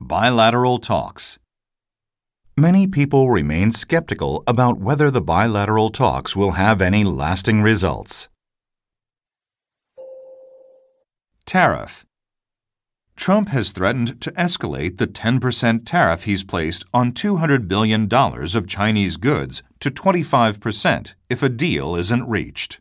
Bilateral talks. Many people remain skeptical about whether the bilateral talks will have any lasting results. Tariff. Trump has threatened to escalate the 10% tariff he's placed on $200 billion of Chinese goods to 25% if a deal isn't reached.